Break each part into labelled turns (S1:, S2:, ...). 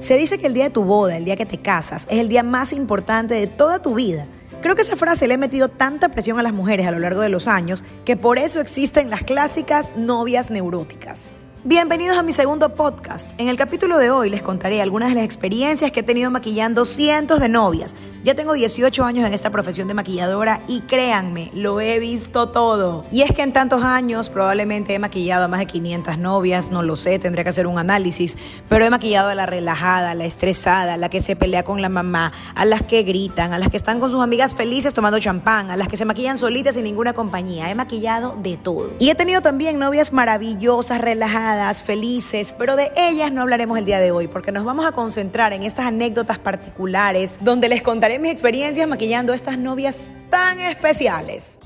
S1: Se dice que el día de tu boda, el día que te casas, es el día más importante de toda tu vida. Creo que esa frase le ha metido tanta presión a las mujeres a lo largo de los años que por eso existen las clásicas novias neuróticas. Bienvenidos a mi segundo podcast. En el capítulo de hoy les contaré algunas de las experiencias que he tenido maquillando cientos de novias. Ya tengo 18 años en esta profesión de maquilladora y créanme, lo he visto todo. Y es que en tantos años probablemente he maquillado a más de 500 novias, no lo sé, tendría que hacer un análisis, pero he maquillado a la relajada, a la estresada, a la que se pelea con la mamá, a las que gritan, a las que están con sus amigas felices tomando champán, a las que se maquillan solitas sin ninguna compañía. He maquillado de todo. Y he tenido también novias maravillosas, relajadas felices, pero de ellas no hablaremos el día de hoy porque nos vamos a concentrar en estas anécdotas particulares donde les contaré mis experiencias maquillando a estas novias tan especiales.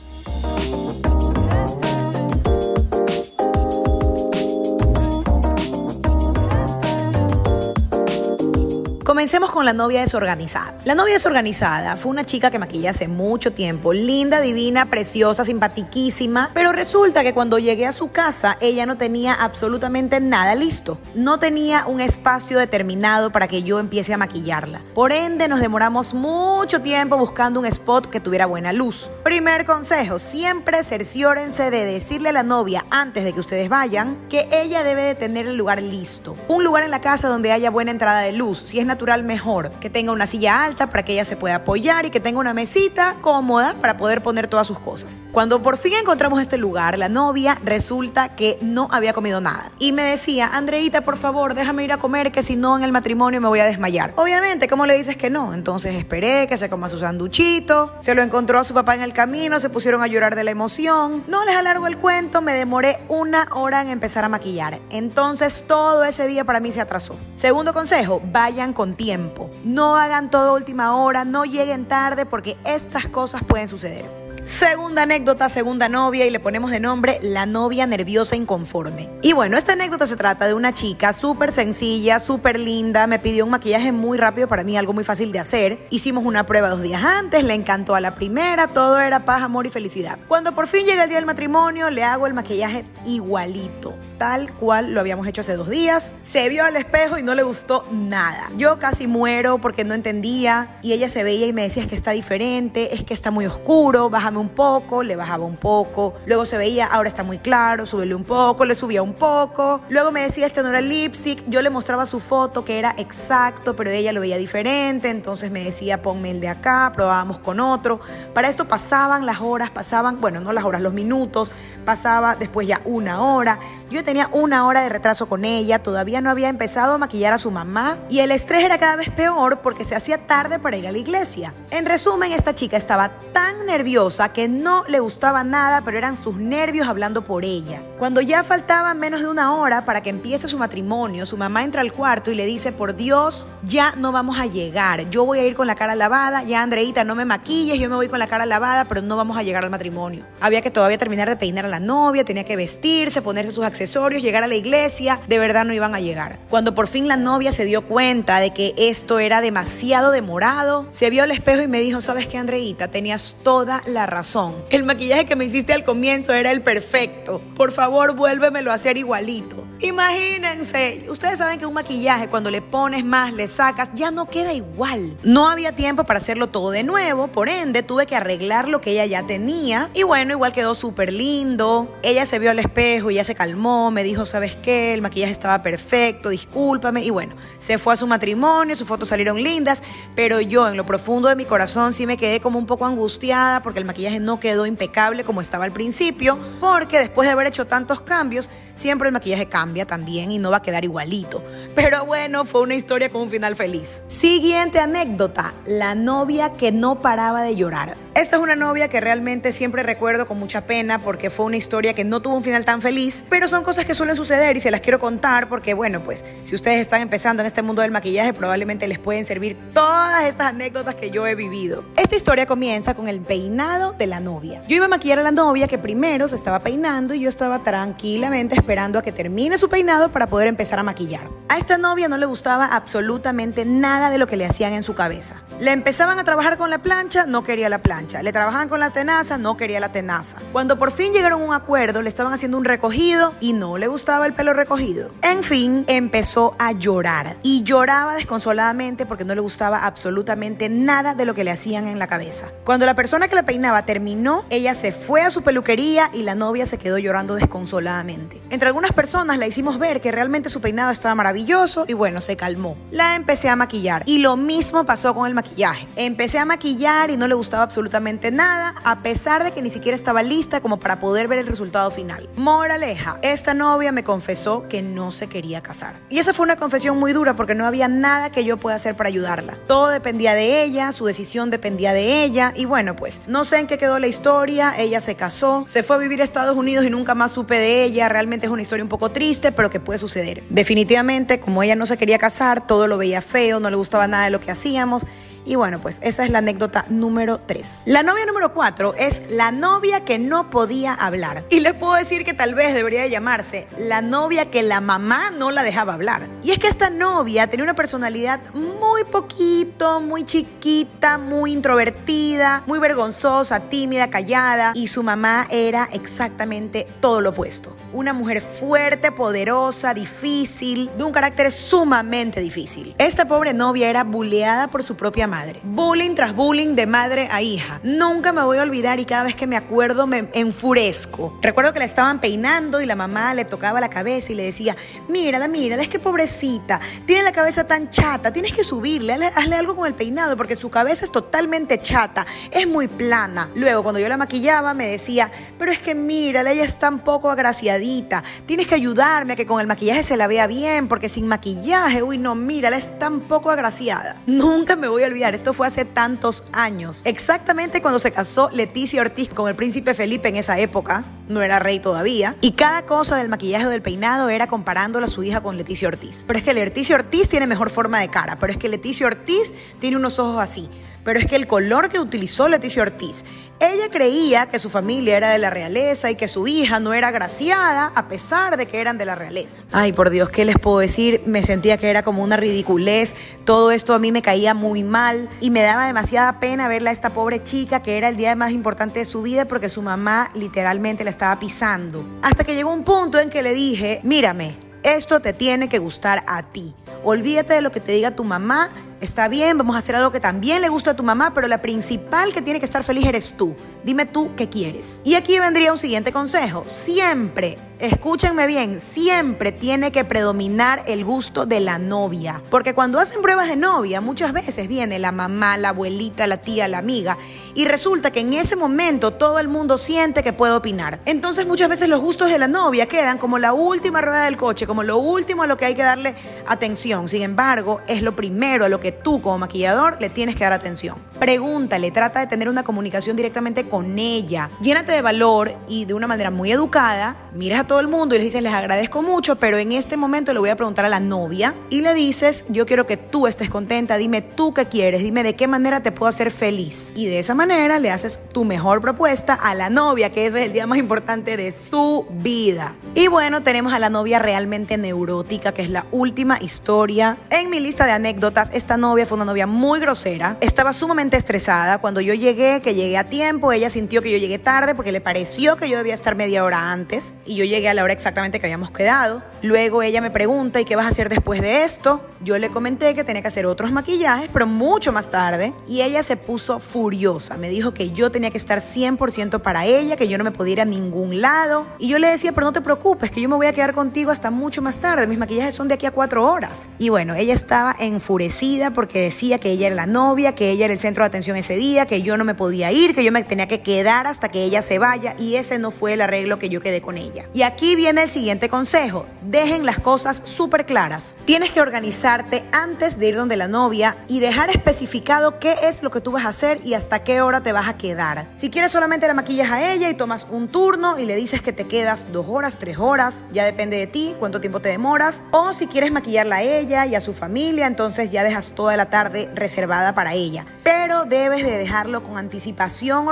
S1: Comencemos con la novia desorganizada. La novia desorganizada fue una chica que maquillé hace mucho tiempo, linda, divina, preciosa, simpatiquísima, pero resulta que cuando llegué a su casa ella no tenía absolutamente nada listo. No tenía un espacio determinado para que yo empiece a maquillarla. Por ende nos demoramos mucho tiempo buscando un spot que tuviera buena luz. Primer consejo, siempre cerciórense de decirle a la novia antes de que ustedes vayan que ella debe de tener el lugar listo. Un lugar en la casa donde haya buena entrada de luz, si es natural mejor, que tenga una silla alta para que ella se pueda apoyar y que tenga una mesita cómoda para poder poner todas sus cosas. Cuando por fin encontramos este lugar, la novia resulta que no había comido nada y me decía, Andreita, por favor, déjame ir a comer que si no en el matrimonio me voy a desmayar. Obviamente, ¿cómo le dices que no? Entonces esperé que se coma su sanduchito, se lo encontró a su papá en el camino, se pusieron a llorar de la emoción. No les alargo el cuento, me demoré una hora en empezar a maquillar. Entonces todo ese día para mí se atrasó. Segundo consejo, vayan con tiempo. No hagan todo última hora, no lleguen tarde porque estas cosas pueden suceder. Segunda anécdota, segunda novia y le ponemos de nombre la novia nerviosa inconforme. Y bueno, esta anécdota se trata de una chica súper sencilla, súper linda, me pidió un maquillaje muy rápido para mí, algo muy fácil de hacer. Hicimos una prueba dos días antes, le encantó a la primera, todo era paz, amor y felicidad. Cuando por fin llega el día del matrimonio, le hago el maquillaje igualito, tal cual lo habíamos hecho hace dos días. Se vio al espejo y no le gustó nada. Yo casi muero porque no entendía y ella se veía y me decía es que está diferente, es que está muy oscuro, un poco, le bajaba un poco, luego se veía, ahora está muy claro, súbele un poco, le subía un poco, luego me decía, este no era el lipstick, yo le mostraba su foto que era exacto, pero ella lo veía diferente, entonces me decía, ponme el de acá, probábamos con otro. Para esto pasaban las horas, pasaban, bueno, no las horas, los minutos, pasaba después ya una hora. Yo tenía una hora de retraso con ella, todavía no había empezado a maquillar a su mamá y el estrés era cada vez peor porque se hacía tarde para ir a la iglesia. En resumen, esta chica estaba tan nerviosa que no le gustaba nada, pero eran sus nervios hablando por ella. Cuando ya faltaba menos de una hora para que empiece su matrimonio, su mamá entra al cuarto y le dice, por Dios, ya no vamos a llegar, yo voy a ir con la cara lavada, ya Andreita, no me maquilles, yo me voy con la cara lavada, pero no vamos a llegar al matrimonio. Había que todavía terminar de peinar a la novia, tenía que vestirse, ponerse sus accesorios, llegar a la iglesia, de verdad no iban a llegar. Cuando por fin la novia se dio cuenta de que esto era demasiado demorado, se vio al espejo y me dijo, ¿sabes qué, Andreita? Tenías toda la razón. El maquillaje que me hiciste al comienzo era el perfecto. Por favor, vuélvemelo a hacer igualito. Imagínense, ustedes saben que un maquillaje cuando le pones más, le sacas, ya no queda igual. No había tiempo para hacerlo todo de nuevo, por ende tuve que arreglar lo que ella ya tenía. Y bueno, igual quedó súper lindo. Ella se vio al espejo y ya se calmó, me dijo, ¿sabes qué? El maquillaje estaba perfecto, discúlpame. Y bueno, se fue a su matrimonio, sus fotos salieron lindas, pero yo en lo profundo de mi corazón sí me quedé como un poco angustiada porque el maquillaje no quedó impecable como estaba al principio, porque después de haber hecho tantos cambios, siempre el maquillaje cambia también y no va a quedar igualito. Pero bueno, fue una historia con un final feliz. Siguiente anécdota, la novia que no paraba de llorar. Esta es una novia que realmente siempre recuerdo con mucha pena porque fue una historia que no tuvo un final tan feliz, pero son cosas que suelen suceder y se las quiero contar porque, bueno, pues si ustedes están empezando en este mundo del maquillaje, probablemente les pueden servir todas estas anécdotas que yo he vivido. Esta historia comienza con el peinado de la novia. Yo iba a maquillar a la novia que primero se estaba peinando y yo estaba tranquilamente esperando a que termine su peinado para poder empezar a maquillar. A esta novia no le gustaba absolutamente nada de lo que le hacían en su cabeza. Le empezaban a trabajar con la plancha, no quería la plancha. Le trabajaban con la tenaza, no quería la tenaza. Cuando por fin llegaron a un acuerdo, le estaban haciendo un recogido y no le gustaba el pelo recogido. En fin, empezó a llorar y lloraba desconsoladamente porque no le gustaba absolutamente nada de lo que le hacían en la cabeza. Cuando la persona que la peinaba terminó, ella se fue a su peluquería y la novia se quedó llorando desconsoladamente. Entre algunas personas la hicimos ver que realmente su peinado estaba maravilloso y bueno, se calmó. La empecé a maquillar y lo mismo pasó con el maquillaje. Empecé a maquillar y no le gustaba absolutamente nada, a pesar de que ni siquiera estaba lista como para poder ver el resultado final. Moraleja, esta novia me confesó que no se quería casar. Y esa fue una confesión muy dura porque no había nada que yo pueda hacer para ayudarla. Todo dependía de ella, su decisión dependía de ella y bueno, pues no sé en qué quedó la historia, ella se casó, se fue a vivir a Estados Unidos y nunca más supe de ella, realmente es una historia un poco triste, pero que puede suceder. Definitivamente, como ella no se quería casar, todo lo veía feo, no le gustaba nada de lo que hacíamos y bueno, pues esa es la anécdota número 3. La novia número 4 es la novia que no podía hablar. Y les puedo decir que tal vez debería llamarse la novia que la mamá no la dejaba hablar. Y es que esta novia tenía una personalidad muy poquito, muy chiquita, muy introvertida, muy vergonzosa, tímida, callada. Y su mamá era exactamente todo lo opuesto. Una mujer fuerte, poderosa, difícil, de un carácter sumamente difícil. Esta pobre novia era buleada por su propia Bullying tras bullying de madre a hija. Nunca me voy a olvidar y cada vez que me acuerdo me enfurezco. Recuerdo que la estaban peinando y la mamá le tocaba la cabeza y le decía, mírala, mírala, es que pobrecita, tiene la cabeza tan chata, tienes que subirle, hazle, algo con el peinado porque su cabeza es totalmente chata, es muy plana. Luego cuando yo la maquillaba me decía, pero es que mírala, ella es tan poco agraciadita, tienes que ayudarme a que con el maquillaje se la vea bien porque sin maquillaje, uy no, mírala, es tan poco agraciada. Nunca me voy a olvidar esto fue hace tantos años. Exactamente cuando se casó Leticia Ortiz con el príncipe Felipe en esa época, no era rey todavía, y cada cosa del maquillaje o del peinado era comparándola a su hija con Leticia Ortiz. Pero es que Leticia Ortiz tiene mejor forma de cara, pero es que Leticia Ortiz tiene unos ojos así pero es que el color que utilizó Leticia Ortiz, ella creía que su familia era de la realeza y que su hija no era agraciada a pesar de que eran de la realeza. Ay, por Dios, ¿qué les puedo decir? Me sentía que era como una ridiculez, todo esto a mí me caía muy mal y me daba demasiada pena verla a esta pobre chica que era el día más importante de su vida porque su mamá literalmente la estaba pisando. Hasta que llegó un punto en que le dije, mírame, esto te tiene que gustar a ti. Olvídate de lo que te diga tu mamá Está bien, vamos a hacer algo que también le gusta a tu mamá, pero la principal que tiene que estar feliz eres tú. Dime tú qué quieres. Y aquí vendría un siguiente consejo. Siempre, escúchenme bien, siempre tiene que predominar el gusto de la novia. Porque cuando hacen pruebas de novia, muchas veces viene la mamá, la abuelita, la tía, la amiga. Y resulta que en ese momento todo el mundo siente que puede opinar. Entonces muchas veces los gustos de la novia quedan como la última rueda del coche, como lo último a lo que hay que darle atención. Sin embargo, es lo primero a lo que tú como maquillador le tienes que dar atención. Pregúntale, trata de tener una comunicación directamente con ella. Llénate de valor y de una manera muy educada, miras a todo el mundo y les dices, les agradezco mucho, pero en este momento le voy a preguntar a la novia y le dices, yo quiero que tú estés contenta, dime tú qué quieres, dime de qué manera te puedo hacer feliz. Y de esa manera le haces tu mejor propuesta a la novia, que ese es el día más importante de su vida. Y bueno, tenemos a la novia realmente neurótica, que es la última historia. En mi lista de anécdotas, esta novia fue una novia muy grosera. Estaba sumamente estresada. Cuando yo llegué, que llegué a tiempo, ella sintió que yo llegué tarde porque le pareció que yo debía estar media hora antes. Y yo llegué a la hora exactamente que habíamos quedado. Luego ella me pregunta, ¿y qué vas a hacer después de esto? Yo le comenté que tenía que hacer otros maquillajes, pero mucho más tarde. Y ella se puso furiosa. Me dijo que yo tenía que estar 100% para ella, que yo no me podía ir a ningún lado. Y yo le decía, pero no te preocupes, que yo me voy a quedar contigo hasta mucho más tarde. Mis maquillajes son de aquí a cuatro horas. Y bueno, ella estaba enfurecida porque decía que ella era la novia, que ella era el centro de atención ese día, que yo no me podía ir, que yo me tenía que quedar hasta que ella se vaya y ese no fue el arreglo que yo quedé con ella. Y aquí viene el siguiente consejo, dejen las cosas súper claras. Tienes que organizarte antes de ir donde la novia y dejar especificado qué es lo que tú vas a hacer y hasta qué hora te vas a quedar. Si quieres solamente la maquillas a ella y tomas un turno y le dices que te quedas dos horas, tres horas, ya depende de ti cuánto tiempo te demoras. O si quieres maquillarla a ella y a su familia, entonces ya dejas toda la tarde reservada para ella. pero debes de dejarlo con anticipación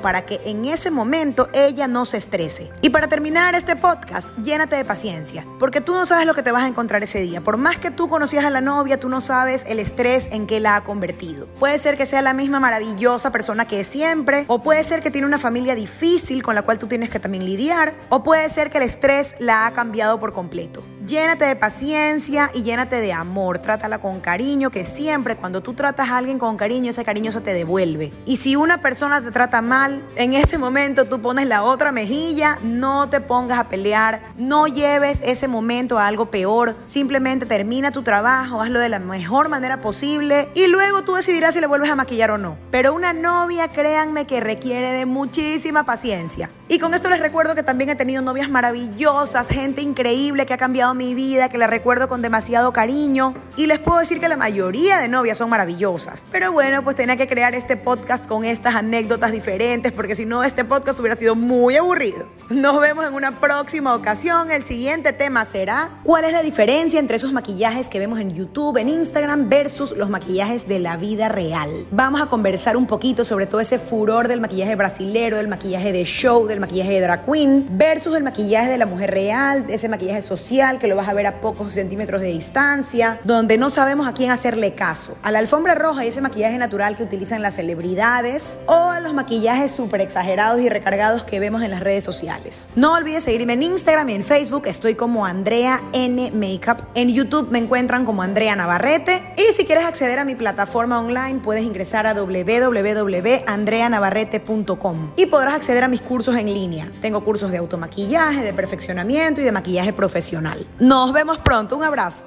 S1: para que en ese momento ella no se estrese. Y para terminar este podcast, llénate de paciencia, porque tú no sabes lo que te vas a encontrar ese día. Por más que tú conocías a la novia, tú no sabes el estrés en que la ha convertido. Puede ser que sea la misma maravillosa persona que es siempre, o puede ser que tiene una familia difícil con la cual tú tienes que también lidiar, o puede ser que el estrés la ha cambiado por completo. Llénate de paciencia y llénate de amor. Trátala con cariño, que siempre cuando tú tratas a alguien con cariño, ese cariño se te devuelve. Y si una persona te trata mal, en ese momento tú pones la otra mejilla, no te pongas a pelear, no lleves ese momento a algo peor. Simplemente termina tu trabajo, hazlo de la mejor manera posible y luego tú decidirás si le vuelves a maquillar o no. Pero una novia, créanme que requiere de muchísima paciencia. Y con esto les recuerdo que también he tenido novias maravillosas, gente increíble que ha cambiado mi vida, que la recuerdo con demasiado cariño. Y les puedo decir que la mayoría de novias son maravillosas. Pero bueno, pues tenía que crear este podcast con estas anécdotas diferentes, porque si no, este podcast hubiera sido muy aburrido. Nos vemos en una próxima ocasión. El siguiente tema será ¿cuál es la diferencia entre esos maquillajes que vemos en YouTube, en Instagram, versus los maquillajes de la vida real? Vamos a conversar un poquito sobre todo ese furor del maquillaje brasilero, del maquillaje de show, del maquillaje de drag queen, versus el maquillaje de la mujer real, ese maquillaje social que lo vas a ver a pocos centímetros de distancia, donde no sabemos a quién hacerle caso. A la alfombra roja y ese maquillaje natural que utilizan las celebridades o a los maquillajes súper exagerados y recargados que vemos en las redes sociales. No olvides seguirme en Instagram y en Facebook, estoy como Andrea N Makeup. En YouTube me encuentran como Andrea Navarrete y si quieres acceder a mi plataforma online puedes ingresar a www.andreanavarrete.com y podrás acceder a mis cursos en línea. Tengo cursos de automaquillaje, de perfeccionamiento y de maquillaje profesional. Nos vemos pronto, un abrazo.